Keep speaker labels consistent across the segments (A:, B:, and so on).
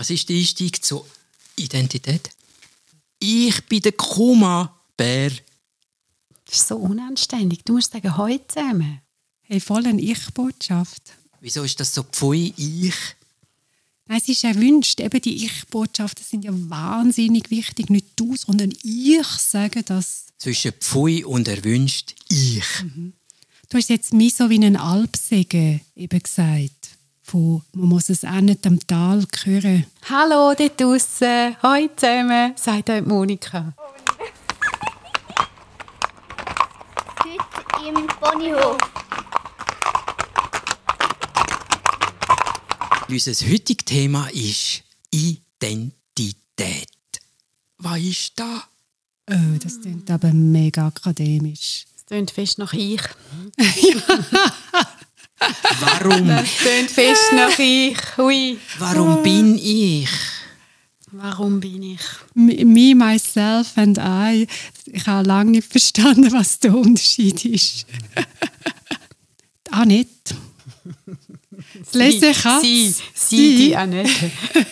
A: Was ist der Einstieg zur Identität? Ich bin der Kuma-Bär.
B: Das ist so unanständig. Du musst sagen, heute zusammen.
C: Hey, voll eine Ich-Botschaft.
A: Wieso ist das so pfui ich?
C: Nein, es ist erwünscht. Eben die Ich-Botschaften sind ja wahnsinnig wichtig. Nicht du, sondern ich sage das.
A: Zwischen pfui und erwünscht ich.
C: Du hast jetzt mir so wie einen Alpsegen eben gesagt. Von, man muss es auch nicht am Tal hören.
B: Hallo dort draussen. Heute zusammen, sagt euch Monika.
D: Heute im Ponyhof.
A: Unser heutiges Thema ist Identität. Was ist da?
C: Oh, das klingt aber mega akademisch.
B: Es tönt fest nach ich.
A: Warum,
B: tönt fest nach ich. Hui.
A: warum bin ich?
B: Warum bin ich?
C: Me, me, myself and I. Ich habe lange nicht verstanden, was der Unterschied ist. ah, nicht. Lese Katz.
B: Sie, sie, die Annette.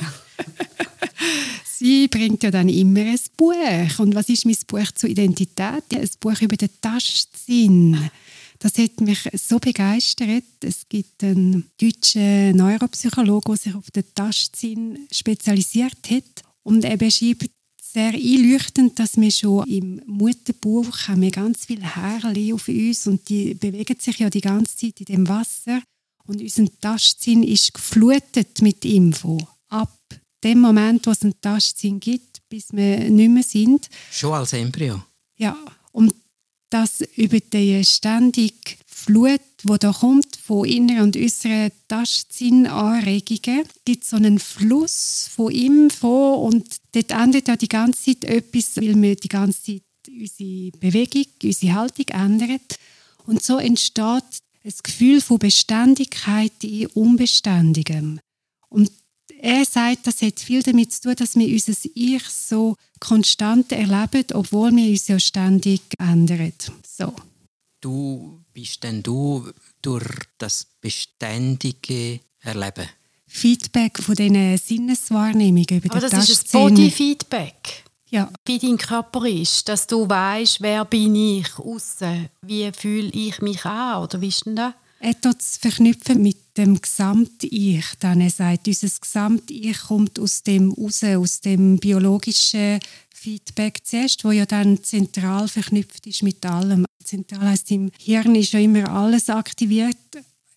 C: Sie bringt ja dann immer ein Buch. Und was ist mein Buch zur Identität? Ja, ein Buch über den Tastsinn. Das hat mich so begeistert. Es gibt einen deutschen Neuropsychologen, der sich auf den Tastsinn spezialisiert hat. Und er beschreibt sehr einleuchtend, dass wir schon im Mutterbauch haben wir ganz viele Härchen auf uns und die bewegen sich ja die ganze Zeit in dem Wasser. Und unser Tastsinn ist geflutet mit Info. Ab dem Moment, wo es einen Tastsinn gibt, bis wir nicht mehr sind.
A: Schon als Embryo.
C: Ja, und das über die ständige Flut, die da kommt, von inneren und äußeren Tastsinnanregungen, gibt so einen Fluss von Info und dort endet ja die ganze Zeit etwas, weil wir die ganze Zeit unsere Bewegung, unsere Haltung ändern. Und so entsteht ein Gefühl von Beständigkeit in Unbeständigem. Und er sagt, das hat viel damit zu tun, dass wir unser Ich so konstant erleben, obwohl wir uns ja ständig ändern. So.
A: Du bist denn du durch das beständige Erleben.
C: Feedback von diesen Sinneswahrnehmungen über
B: Aber das ist ein. Bodyfeedback.
C: Ja,
B: Wie dein Körper ist, dass du weißt, wer bin ich außen, wie fühle ich mich an oder wie ist denn das?
C: er tut es verknüpfen mit dem Gesamt-Ich. Dann er sagt, unser Gesamt-Ich kommt aus dem raus, aus dem biologischen Feedback zuerst, wo ja dann zentral verknüpft ist mit allem. Zentral heißt im Hirn ist ja immer alles aktiviert.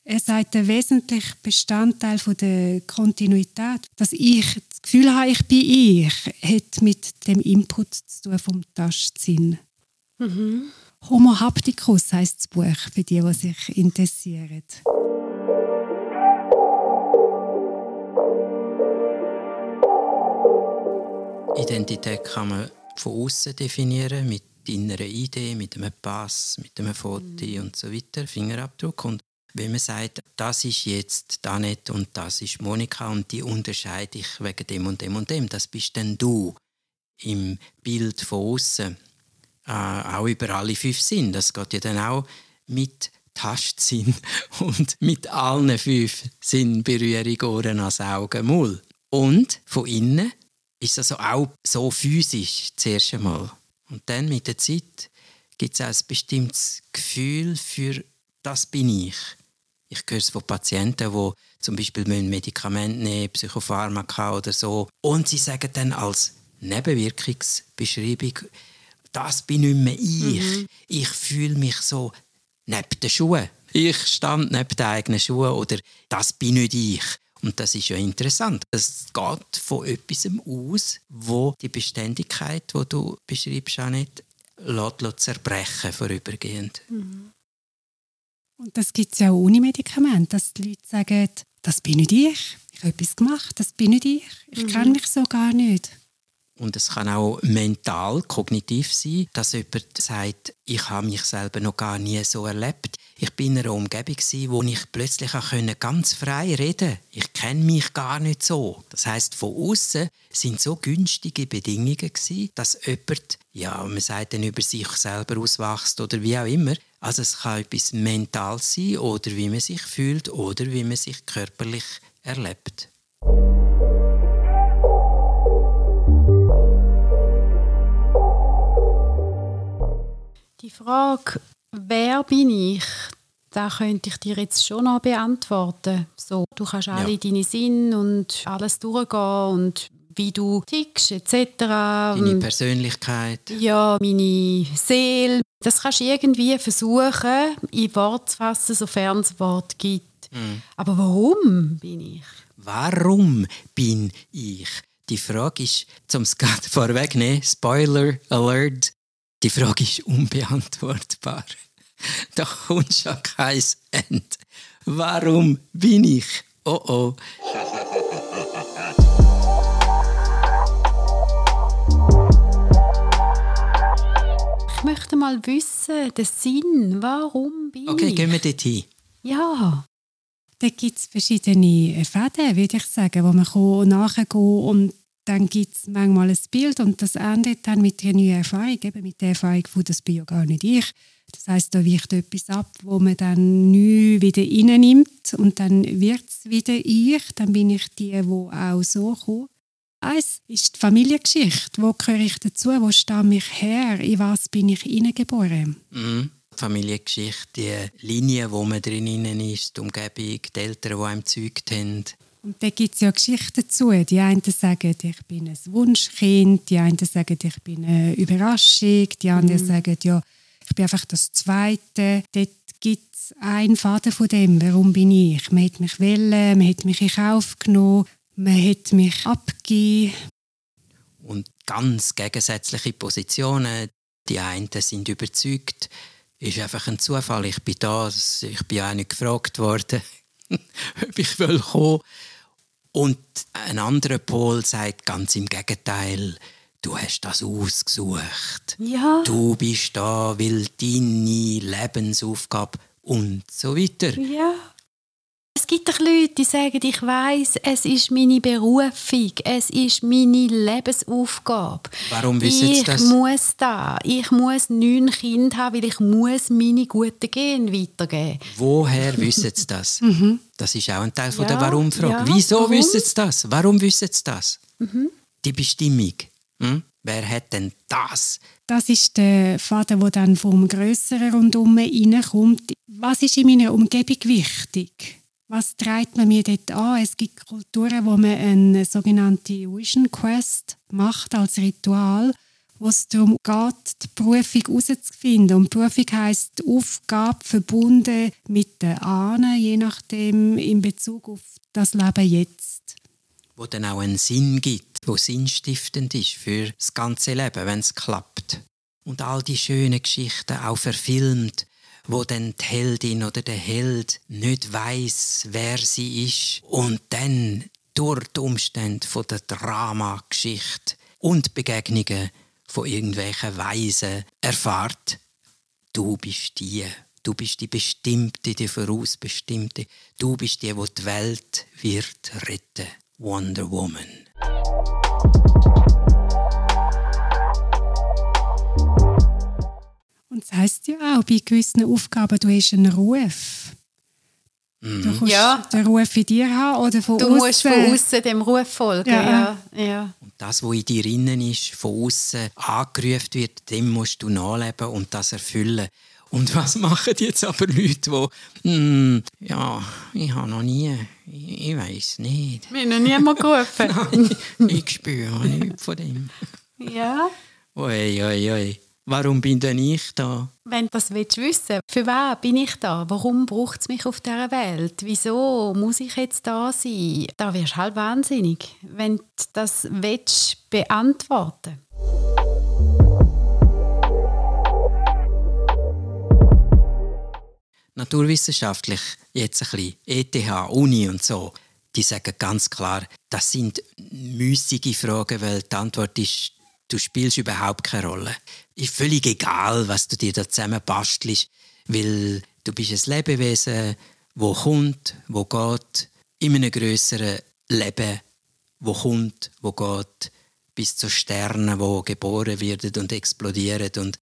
C: Er sagt, der wesentliche Bestandteil von der Kontinuität, dass ich das Gefühl habe, ich bin ich, hat mit dem Input zu tun vom Tastsinn. Homo hapticus heißt das Buch für die, die sich interessieren.
A: Identität kann man von außen definieren, mit innerer Idee, mit einem Pass, mit einem Foto und so weiter, Fingerabdruck. Und wenn man sagt, das ist jetzt Danet und das ist Monika und die unterscheide ich wegen dem und dem und dem, das bist dann du im Bild von außen. Äh, auch über alle fünf Sinn. Das geht ja dann auch mit Tastsinn und mit allen fünf Sinnberührung, Ohren, Nase, Augen, Mund. Und von innen ist also auch so physisch zuerst einmal. Und dann mit der Zeit gibt es auch ein bestimmtes Gefühl für «das bin ich». Ich höre es von Patienten, die zum Beispiel Medikamente nehmen, Psychopharmaka oder so. Und sie sagen dann als Nebenwirkungsbeschreibung, das bin nicht mehr ich. Ich fühle mich so neben den Schuhen. Ich stand neben den eigenen Schuhen oder das bin nicht ich. Und das ist ja interessant. Es geht von etwas aus, wo die Beständigkeit, die du beschreibst, auch nicht lässt, lässt zerbrechen vorübergehend.
C: Und das gibt es ja auch ohne Medikament, dass die Leute sagen, das bin nicht ich, ich habe etwas gemacht, das bin nicht ich, ich kenne mich so gar nicht.
A: Und es kann auch mental, kognitiv sein, dass jemand sagt, ich habe mich selber noch gar nie so erlebt. Ich bin in einer Umgebung, wo ich plötzlich können, ganz frei reden konnte. Ich kenne mich gar nicht so. Das heißt, von außen sind so günstige Bedingungen dass jemand, ja, man sagt dann über sich selber auswächst oder wie auch immer. Also es kann etwas mental sein oder wie man sich fühlt oder wie man sich körperlich erlebt.
B: Frage, wer bin ich? Da könnte ich dir jetzt schon noch beantworten. So, du kannst alle
A: Ja.
B: deine Sinn und alles durchgehen und wie du tickst etc.
A: Deine Persönlichkeit.
B: ja, meine Seele. Das kannst du irgendwie versuchen, in Wort zu fassen, sofern es Wort gibt. Aber warum bin ich?
A: Warum bin ich? Die Frage ist, zum es gerade vorwegnehmen, Spoiler Alert, die Frage ist unbeantwortbar. Da kommt schon kein Ende. Warum bin ich? Oh oh.
B: Ich möchte mal wissen, den Sinn. Warum bin
A: Okay,
B: ich?
A: gehen wir dorthin.
B: Ja.
C: Da gibt es verschiedene Fäden, würde ich sagen, wo man kann nachgehen kann und dann gibt es manchmal ein Bild und das endet dann mit einer neuen Erfahrung, eben mit der Erfahrung von «das bin ja gar nicht ich». Das heißt, da weicht etwas ab, wo man dann neu wieder reinnimmt und dann wird es wieder ich, dann bin ich die, die auch so kommt. Eins ist die Familiengeschichte. Wo gehöre ich dazu? Wo stamme ich her? In was bin ich hineingeboren?
A: Mhm. Die Familiengeschichte, die Linie, wo man drinnen ist, die Umgebung, die Eltern, die einem gezeugt haben.
C: Und da gibt es ja Geschichten dazu. Die einen sagen, ich bin ein Wunschkind, die einen sagen, ich bin eine Überraschung, die anderen sagen, ja, ich bin einfach das Zweite. Dort gibt es einen Faden von dem, warum bin ich. Man hat mich wollen, man hat mich in Kauf genommen, man hat mich abgegeben.
A: Und ganz gegensätzliche Positionen. Die einen sind überzeugt, ist einfach ein Zufall, ich bin da, ich bin auch nicht gefragt worden, ob ich will kommen. Und ein anderer Pol sagt ganz im Gegenteil, du hast das ausgesucht.
B: Ja.
A: Du bist da, weil deine Lebensaufgabe und so weiter.
B: Ja. Es gibt doch Leute, die sagen, ich weiß, es ist meine Berufung, es ist meine Lebensaufgabe.
A: Warum wissen Sie
B: ich
A: das?
B: muss da, ich muss neun Kinder haben, weil ich muss meine guten Gene weitergeben.
A: Woher wissen sie das? Das ist auch ein Teil von
B: Mhm. Ja,
A: der Warum-Frage.
B: ja,
A: Wieso
B: warum? Mhm.
A: wissen sie das? Warum wissen sie das? Die Bestimmung. Hm? Wer hat denn das?
C: Das ist der Faden, der dann vom Grösseren rundum reinkommt. Was ist in meiner Umgebung wichtig? Was treibt man mir dort an? Es gibt Kulturen, wo man eine sogenannte Vision Quest macht als Ritual, wo es darum geht, die Berufung herauszufinden. Und Berufung heisst Aufgabe verbunden mit den Ahnen, je nachdem in Bezug auf das Leben jetzt.
A: Wo dann auch einen Sinn gibt, wo sinnstiftend ist für das ganze Leben, wenn es klappt. Und all die schönen Geschichten auch verfilmt, wo dann die Heldin oder der Held nicht weiß, wer sie ist und dann durch die Umstände von der Dramageschichte und Begegnungen von irgendwelchen Weisen erfahrt, du bist die, du bist die Bestimmte, die Vorausbestimmte, du bist die, die die Welt wird retten. Wonder Woman.
C: Und das heisst ja auch, bei gewissen Aufgaben, du hast einen Ruf.
A: Mhm.
C: Du kannst
B: Ja.
C: den Ruf in dir haben oder von
B: Du
C: außen.
B: musst von außen dem Ruf folgen.
C: Ja.
B: Ja. Ja.
A: Und das, was in dir innen ist, von außen angerufen wird, dem musst du nachleben und das erfüllen. Und was machen jetzt aber Leute, die, hm, ja, ich habe noch nie, ich, ich weiß nicht.
B: Mir hat noch niemand gerufen.
A: ich spüre nichts von dem.
B: ja.
A: Oi, oi, oi. Warum bin denn ich da?
B: Wenn du das willst wissen für wen bin ich da? Warum braucht es mich auf dieser Welt? Wieso muss ich jetzt da sein? Da wirst du halt wahnsinnig, wenn du das willst beantworten
A: naturwissenschaftlich, jetzt ein bisschen ETH, Uni und so, die sagen ganz klar, das sind müßige Fragen, weil die Antwort ist, du spielst überhaupt keine Rolle. Ist völlig egal, was du dir da zusammen bastelst, weil du bist ein Lebewesen, wo kommt, wo geht, in einem größeren Leben, wo kommt, wo geht, bis zu Sternen, wo geboren werden und explodieren und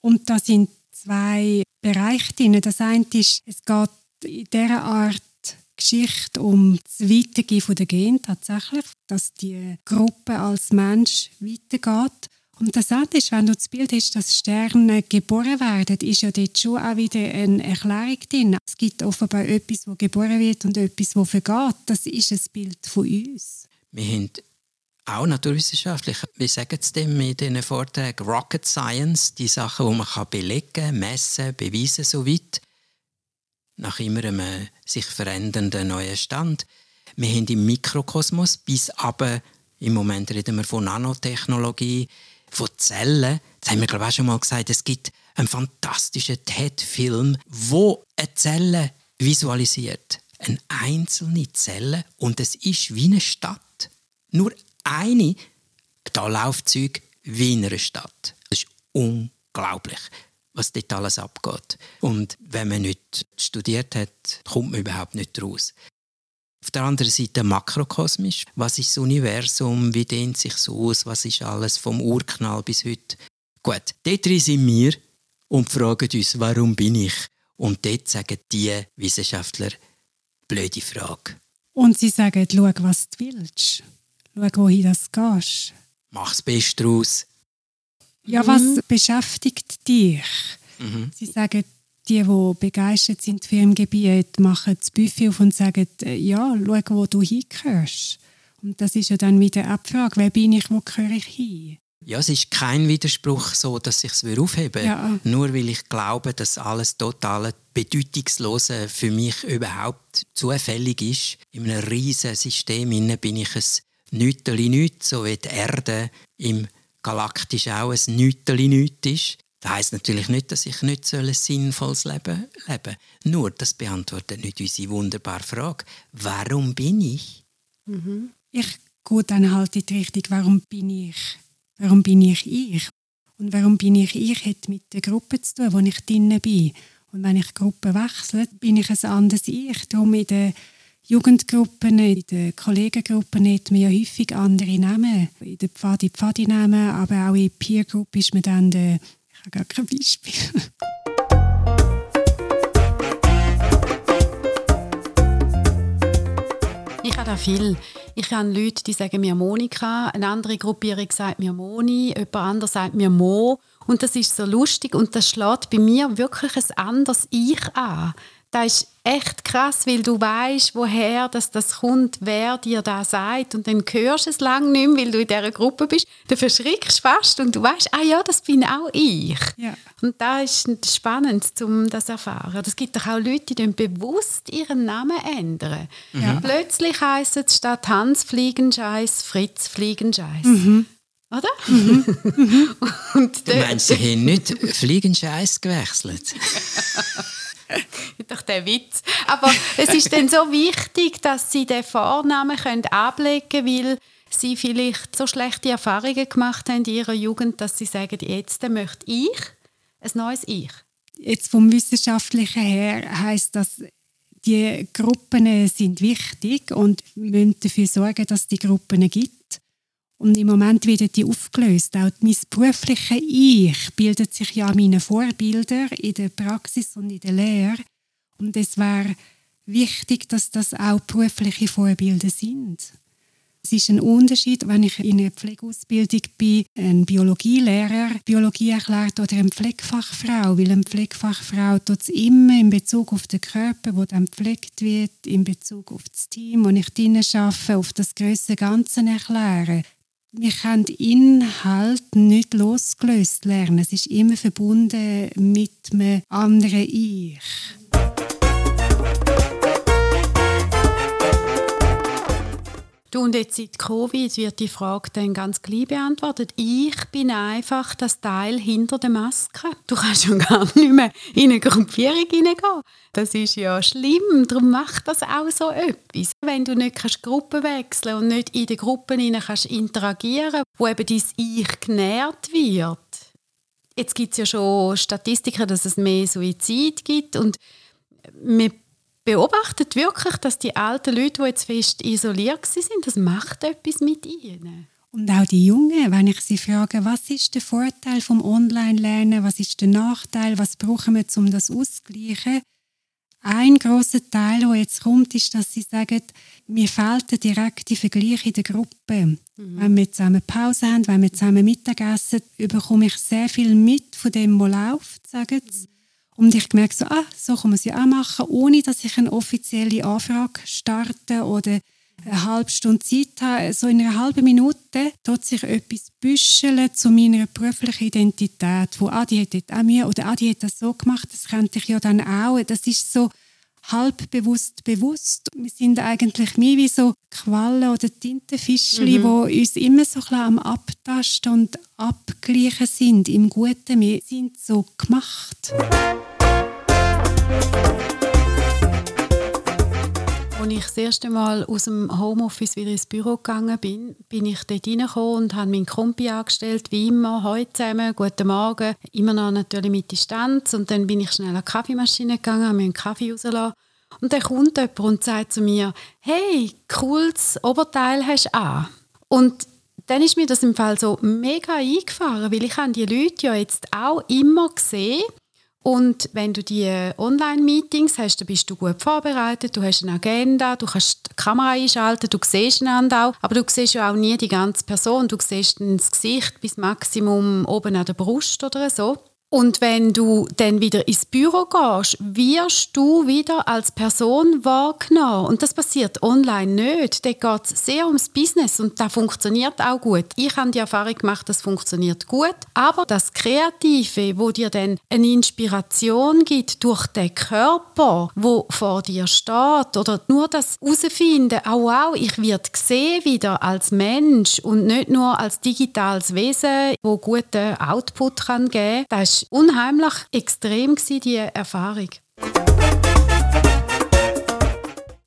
C: Und da sind zwei Bereiche drin. Das eine ist, es geht in dieser Art Geschichte um das Weitergehen der Gen tatsächlich, dass die Gruppe als Mensch weitergeht. Und das andere ist, wenn du das Bild hast, dass Sterne geboren werden, ist ja dort schon auch wieder eine Erklärung drin. Es gibt offenbar etwas, das geboren wird und etwas, das vergeht. Das ist ein Bild von uns.
A: Wir haben auch naturwissenschaftlich, wie sagen es dem in diesen Vorträgen, Rocket Science, die Sachen, die man kann belegen, messen, beweisen, so weit, nach immer einem sich verändernden neuen Stand. Wir haben im Mikrokosmos bis aber im Moment reden wir von Nanotechnologie, von Zellen. Das haben wir glaube ich auch schon mal gesagt. Es gibt einen fantastischen TED-Film, wo eine Zelle visualisiert. Eine einzelne Zelle und es ist wie eine Stadt. Nur eine, da läuft Zeug wie in einer Stadt. Das ist unglaublich, was dort alles abgeht. Und wenn man nicht studiert hat, kommt man überhaupt nicht raus. Auf der anderen Seite makrokosmisch. Was ist das Universum? Wie dehnt sich so aus? Was ist alles vom Urknall bis heute? Gut, dort sind wir und fragen uns, warum bin ich? Und dort sagen die Wissenschaftler, blöde Frage.
C: Und sie sagen, schau, was du willst. Schau, wohin das gehst.
A: Mach das Beste daraus.
C: Ja, was mhm. beschäftigt dich? Mhm. Sie sagen, die, die begeistert sind für im Gebiet, machen das Buffet auf und sagen, äh, ja, schau, wo du hingehörst. Und das ist ja dann wieder eine Frage, wer bin ich, wo gehöre ich hin?
A: Ja, es ist kein Widerspruch so, dass ich es aufheben ja. Nur weil ich glaube, dass alles total bedeutungslose für mich überhaupt zufällig ist. In einem riesigen System bin ich ein Nüteli nüt, so wie die Erde im Galaktisch auch ein Nüteli nüt ist. Das heisst natürlich nicht, dass ich nicht ein sinnvolles Leben leben soll. Nur, das beantwortet nicht unsere wunderbare Frage. Warum bin ich?
C: Mhm. Ich gehe dann halt in die Richtung, warum bin ich? Warum bin ich ich? Und warum bin ich ich, hat mit der Gruppe zu tun, wo ich drin bin. Und wenn ich Gruppe wechsle, bin ich ein anderes Ich. Darum in den Jugendgruppen, in den Kollegengruppen hat man ja häufig andere Namen. In der Pfadi Pfadi-Namen, aber auch in Peer Group ist man dann der ich habe gar kein Beispiel.
B: Ich habe da viel. Ich habe Leute, die sagen mir Monika, eine andere Gruppierung sagt mir Moni, jemand anderes sagt mir Mo. Und das ist so lustig und das schlägt bei mir wirklich ein anderes Ich an. Das ist echt krass, weil du weißt, woher das, das kommt, wer dir das sagt. Und dann hörst du es lange nicht mehr, weil du in dieser Gruppe bist. Du verschrickst fast und du weißt, ah ja, das bin auch ich. Ja. Und da ist spannend, um das zu erfahren. Es gibt doch auch Leute, die bewusst ihren Namen ändern. Ja. Plötzlich heisst es statt Hans Fliegenscheiß Fritz Fliegenscheiß. Mhm. Oder?
A: Mhm. Und du meinst, sie haben nicht Fliegenscheiß gewechselt?
B: doch der Witz. Aber es ist dann so wichtig, dass sie den Vornamen können ablegen können, weil sie vielleicht so schlechte Erfahrungen gemacht haben in ihrer Jugend, dass sie sagen, jetzt möchte ich ein neues Ich.
C: Jetzt vom Wissenschaftlichen her heißt das, die Gruppen sind wichtig und müssen dafür sorgen, dass die Gruppen gibt. Und im Moment werden die aufgelöst. Auch mein berufliches Ich bildet sich ja an meinen Vorbildern in der Praxis und in der Lehre. Und es wäre wichtig, dass das auch berufliche Vorbilder sind. Es ist ein Unterschied, wenn ich in einer Pflegeausbildung bin, ein Biologielehrer Biologie erklärt oder eine Pflegefachfrau, weil eine Pflegefachfrau tut es immer in Bezug auf den Körper, wo dann gepflegt wird, in Bezug auf das Team, wo ich drinnen arbeite, auf das größere Ganze erklären wir können Inhalt nicht losgelöst lernen. Es ist immer verbunden mit einem anderen Ich.
B: Du, und jetzt seit Covid wird die Frage dann ganz gleich beantwortet. Ich bin einfach das Teil hinter der Maske. Du kannst schon gar nicht mehr in eine Gruppierung hineingehen. Das ist ja schlimm, darum macht das auch so etwas. Wenn du nicht kannst Gruppen wechseln und nicht in den Gruppen hinein kannst interagieren, wo eben dein Ich genährt wird. Jetzt gibt es ja schon Statistiken, dass es mehr Suizid gibt und wir beobachtet wirklich, dass die alten Leute, die jetzt fest isoliert sind, das macht etwas mit ihnen.
C: Und auch die Jungen, wenn ich sie frage, was ist der Vorteil vom Online-Lernen, was ist der Nachteil, was brauchen wir, um das auszugleichen, ein großer Teil, der jetzt kommt, ist, dass sie sagen, mir fehlt der direkte Vergleich in der Gruppe. Mhm. Wenn wir zusammen Pause haben, wenn wir zusammen Mittagessen, bekomme ich sehr viel mit von dem, was läuft, sagen sie. Mhm. Und ich merke so, ah, so kann man es ja auch machen, ohne dass ich eine offizielle Anfrage starte oder eine halbe Stunde Zeit habe. So in einer halben Minute tut sich etwas büscheln zu meiner beruflichen Identität, wo die hat das auch mir oder die hat das so gemacht, das könnte ich ja dann auch. Das ist so halb bewusst bewusst. Wir sind eigentlich mehr wie so Quallen oder Tintenfischchen, mhm. die uns immer so ein am Abtasten und Abgleichen sind im Guten. Wir sind so gemacht.
B: Als ich das erste Mal aus dem Homeoffice wieder ins Büro gegangen bin, bin ich dort reingekommen und habe meinen Kompi angestellt, wie immer, heute zusammen, guten Morgen, immer noch natürlich mit Distanz. Und dann bin ich schnell an die Kaffeemaschine gegangen, habe mir einen Kaffee rausgelassen. Und dann kommt jemand und sagt zu mir, hey, cooles Oberteil hast du an. Und dann ist mir das im Fall so mega eingefahren, weil ich habe die Leute ja jetzt auch immer gesehen und wenn du die Online-Meetings hast, dann bist du gut vorbereitet, du hast eine Agenda, du kannst die Kamera einschalten, du siehst einander auch, aber du siehst ja auch nie die ganze Person, du siehst das Gesicht bis Maximum oben an der Brust oder so. Und wenn du dann wieder ins Büro gehst, wirst du wieder als Person wahrgenommen. Und das passiert online nicht. Da geht es sehr ums Business und das funktioniert auch gut. Ich habe die Erfahrung gemacht, das funktioniert gut. Aber das Kreative, wo dir dann eine Inspiration gibt durch den Körper, wo vor dir steht, oder nur das herausfinden, oh wow, ich werde gesehen wieder als Mensch und nicht nur als digitales Wesen, wo guten Output kann geben kann, war unheimlich extrem, die Erfahrung.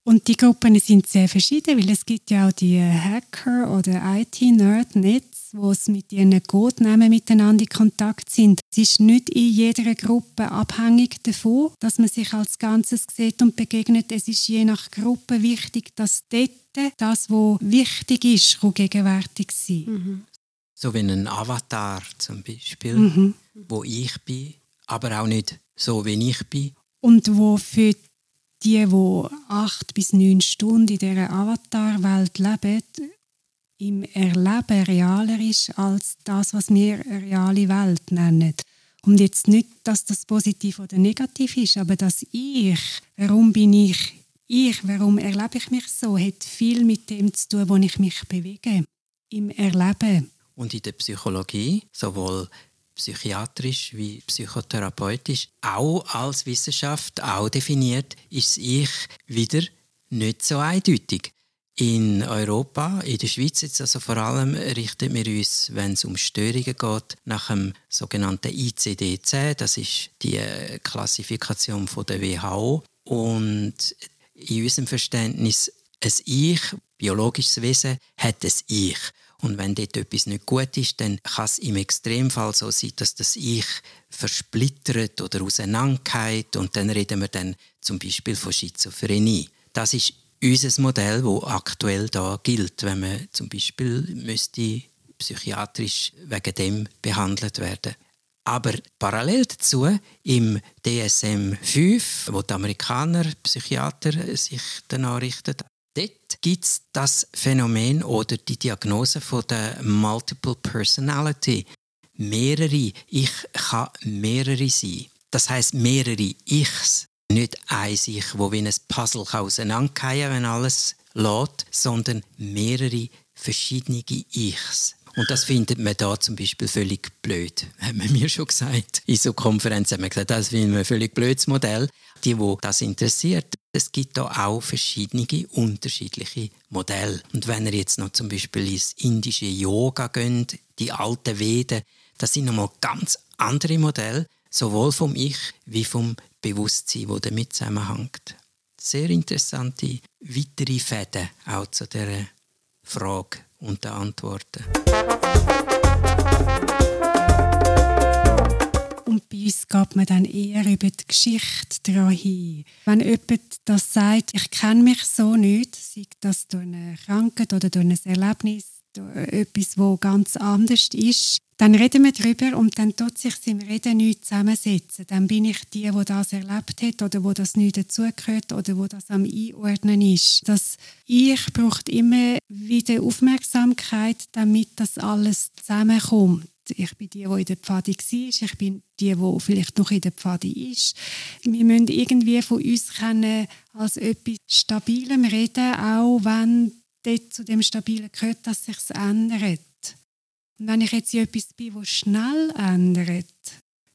C: Und die Gruppen sind sehr verschieden, weil es gibt ja auch die Hacker oder IT-Nerd-Netz, wo es mit ihren Codenamen miteinander in Kontakt sind. Es ist nicht in jeder Gruppe abhängig davon, dass man sich als Ganzes sieht und begegnet. Es ist je nach Gruppe wichtig, dass dort das, was wichtig ist, gegenwärtig sein. Mhm.
A: So wie ein Avatar zum Beispiel, mhm. Wo ich bin, aber auch nicht so, wie ich bin.
C: Und wo für die, die acht bis neun Stunden in dieser Avatar-Welt leben, im Erleben realer ist als das, was wir eine reale Welt nennen. Und jetzt nicht, dass das positiv oder negativ ist, aber dass ich, warum bin ich ich, warum erlebe ich mich so, hat viel mit dem zu tun, wo ich mich bewege. Im Erleben.
A: Und in der Psychologie, sowohl psychiatrisch wie psychotherapeutisch, auch als Wissenschaft, auch definiert, ist Ich wieder nicht so eindeutig. In Europa, in der Schweiz jetzt also vor allem, richten wir uns, wenn es um Störungen geht, nach dem sogenannten ICD-10. Das ist die Klassifikation von der WHO. Und in unserem Verständnis, ein Ich, biologisches Wesen, hat ein Ich. Und wenn dort etwas nicht gut ist, dann kann es im Extremfall so sein, dass das Ich versplittert oder auseinandergeht und dann reden wir dann zum Beispiel von Schizophrenie. Das ist unser Modell, wo aktuell da gilt, wenn man zum Beispiel müsste psychiatrisch wegen dem behandelt werden. Aber parallel dazu im DSM-5, wo die Amerikaner Psychiater sich danach richten, Dort gibt es das Phänomen oder die Diagnose von der Multiple Personality. Mehrere, ich kann mehrere sein. Das heißt mehrere Ichs. Nicht ein Ich, wo wie ein Puzzle auseinanderfallen kann, wenn alles lädt, sondern mehrere verschiedene Ichs. Und das findet man da zum Beispiel völlig blöd, haben wir mir schon gesagt. In so Konferenzen haben wir gesagt, das finden wir ein völlig blödes Modell. Die, wo das interessiert, es gibt da auch verschiedene unterschiedliche Modelle. Und wenn ihr jetzt noch zum Beispiel ins indische Yoga geht, die alten Veden, das sind nochmal ganz andere Modelle, sowohl vom Ich wie vom Bewusstsein, wo damit zusammenhängt. Sehr interessante weitere Fäden auch zu dieser Frage und den Antworten.
C: Und bei uns geht man dann eher über die Geschichte daran hin. Wenn jemand das sagt, ich kenne mich so nicht, sei das durch eine Krankheit oder durch ein Erlebnis, durch etwas, das ganz anders ist, dann reden wir darüber und dann tut sich im Reden nichts zusammensetzen. Dann bin ich die, wo das erlebt hat oder wo das nicht dazugehört oder wo das am Einordnen ist. Das Ich braucht immer wieder Aufmerksamkeit, damit das alles zusammenkommt. Ich bin die, die in der Pfade war. Ich bin die, die vielleicht noch in der Pfade ist. Wir müssen irgendwie von uns können als etwas Stabilem reden, auch wenn dort zu dem Stabilen gehört, dass sich ändert. Und wenn ich jetzt in etwas bin, das schnell ändert,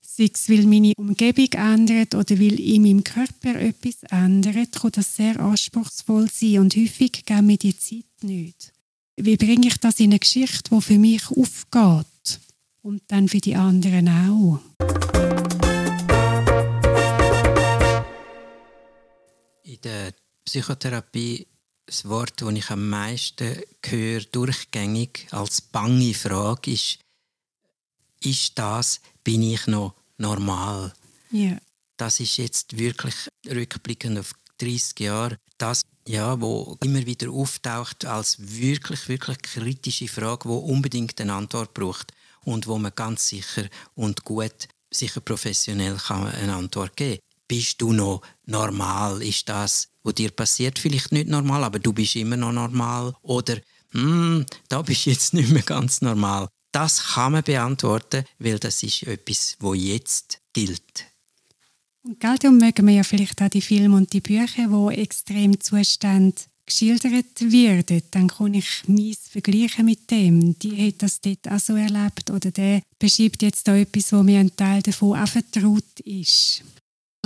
C: sei es, weil meine Umgebung ändert oder weil in meinem Körper etwas ändert, kann das sehr anspruchsvoll sein und häufig geben mir die Zeit nicht. Wie bringe ich das in eine Geschichte, die für mich aufgeht und dann für die anderen auch?
A: In der Psychotherapie das Wort, das ich am meisten höre, durchgängig als bange Frage ist, ist das, bin ich noch normal?
C: Ja.
A: Das ist jetzt wirklich rückblickend auf 30 Jahre das, ja, wo immer wieder auftaucht als wirklich, wirklich kritische Frage, wo unbedingt eine Antwort braucht und wo man ganz sicher und gut, sicher professionell kann eine Antwort geben. Bist du noch normal? Ist das was dir passiert, vielleicht nicht normal, aber du bist immer noch normal. Oder, hm, da bist du jetzt nicht mehr ganz normal. Das kann man beantworten, weil das ist etwas, wo jetzt gilt.
C: Und darum mögen wir ja vielleicht auch die Filme und die Bücher, wo extrem Zustände geschildert werden, dann kann ich meins vergleichen mit dem. Die hat das dort auch so erlebt oder der beschreibt jetzt da etwas, wo mir ein Teil davon auch vertraut ist.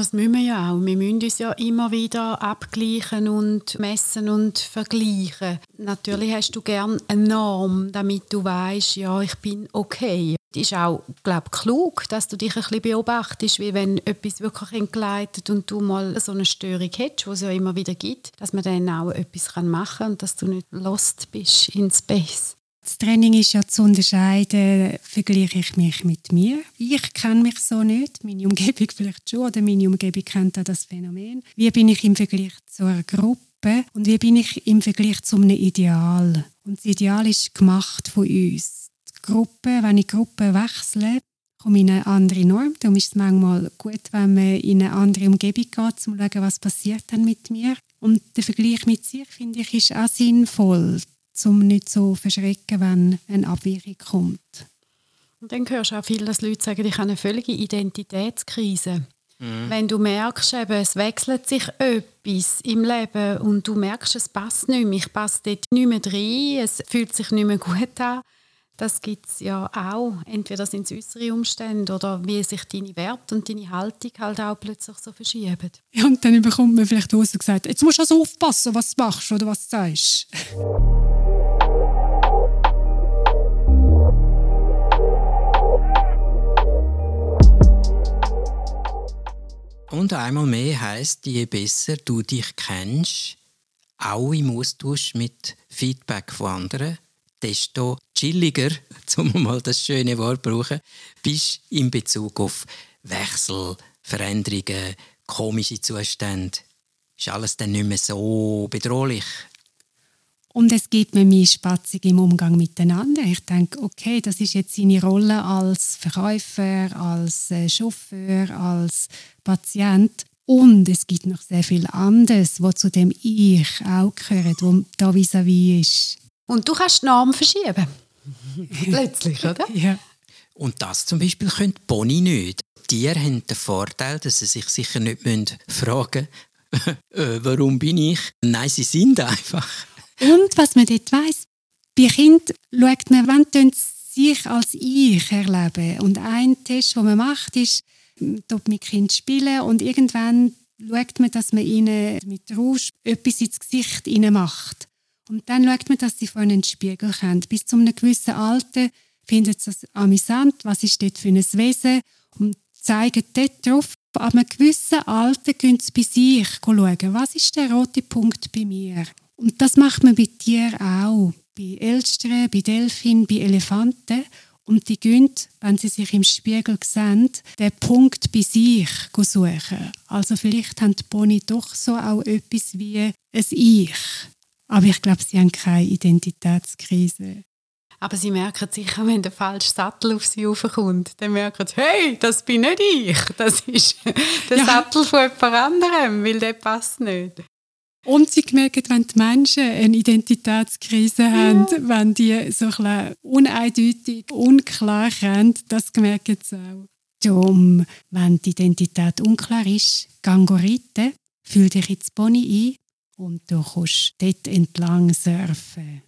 B: Das müssen wir ja auch. Wir müssen uns ja immer wieder abgleichen und messen und vergleichen. Natürlich hast du gern eine Norm, damit du weißt, ja, ich bin okay. Es ist auch, glaube klug, dass du dich ein bisschen beobachtest, wie wenn etwas wirklich entgleitet und du mal so eine Störung hättest, die es ja immer wieder gibt, dass man dann auch etwas machen kann und dass du nicht lost bist in Space.
C: Das Training ist ja zu unterscheiden, vergleiche ich mich mit mir. Ich kenne mich so nicht, meine Umgebung vielleicht schon, oder meine Umgebung kennt auch das Phänomen. Wie bin ich im Vergleich zur Gruppe und wie bin ich im Vergleich zu einem Ideal? Und das Ideal ist gemacht von uns. Die Gruppe, wenn ich Gruppe wechsle, komme ich in eine andere Norm. Darum ist es manchmal gut, wenn man in eine andere Umgebung geht, um zu schauen, was passiert dann mit mir. Und der Vergleich mit sich, finde ich, ist auch sinnvoll um nicht so verschrecken, wenn eine Abweichung kommt.
B: Und dann hörst du auch viel, dass Leute sagen, ich habe eine völlige Identitätskrise. Mhm. Wenn du merkst, eben, es wechselt sich etwas im Leben und du merkst, es passt nicht mehr, ich passe dort nicht mehr rein, es fühlt sich nicht mehr gut an, das gibt es ja auch. Entweder sind es äußere Umstände oder wie sich deine Werte und deine Haltung halt auch plötzlich so verschieben.
C: Ja, und dann bekommt man vielleicht raus und gesagt, jetzt musst du also aufpassen, was du machst oder was du sagst.
A: Und einmal mehr heißt, je besser du dich kennst, auch im Austausch mit Feedback von anderen, desto chilliger, um mal das schöne Wort brauchen, bist in Bezug auf Wechsel, Veränderungen, komische Zustände. Ist alles dann nicht mehr so bedrohlich?
C: Und es gibt mir mehr Spatzig im Umgang miteinander. Ich denke, okay, das ist jetzt seine Rolle als Verkäufer, als äh, Chauffeur, als Patient. Und es gibt noch sehr viel anderes, was zu dem Ich auch gehört, wo da vis-à-vis ist.
B: Und du kannst die Norm verschieben. Plötzlich, oder?
C: Ja.
A: Und das zum Beispiel können die Boni nicht. Die haben den Vorteil, dass sie sich sicher nicht fragen müssen, äh, warum bin ich? Nein, sie sind einfach.
C: Und was man dort weiss, bei Kindern schaut man, sie sich als Ich erleben. Und ein Test, den man macht, ist, dort mit Kind spielen und irgendwann schaut man, dass man ihnen mit Rausch etwas ins Gesicht macht. Und dann schaut man, dass sie vor einen Spiegel kommen. Bis zu einem gewissen Alter findet sie es amüsant, was ist dort für ein Wesen und zeigen dort drauf. Ab einem gewissen Alter können sie bei sich schauen, was ist der rote Punkt bei mir. Und das macht man bei Tieren auch. Bei Elstern, bei Delfinen, bei Elefanten. Und die gehen, wenn sie sich im Spiegel sehen, den Punkt bei sich suchen. Also vielleicht haben die Pony doch so auch etwas wie ein Ich. Aber ich glaube, sie haben keine Identitätskrise.
B: Aber sie merken sicher, wenn der falsche Sattel auf sie raufkommt, dann merken sie, hey, das bin nicht ich, das ist der ja. Sattel von jemand anderem, weil der passt nicht.
C: Und sie merken, wenn die Menschen eine Identitätskrise ja. haben, wenn die so ein uneindeutig, unklar sind, das merken sie auch. Darum, wenn die Identität unklar ist, gang reiten, fühl dich ins Pony ein und du kannst dort entlang surfen.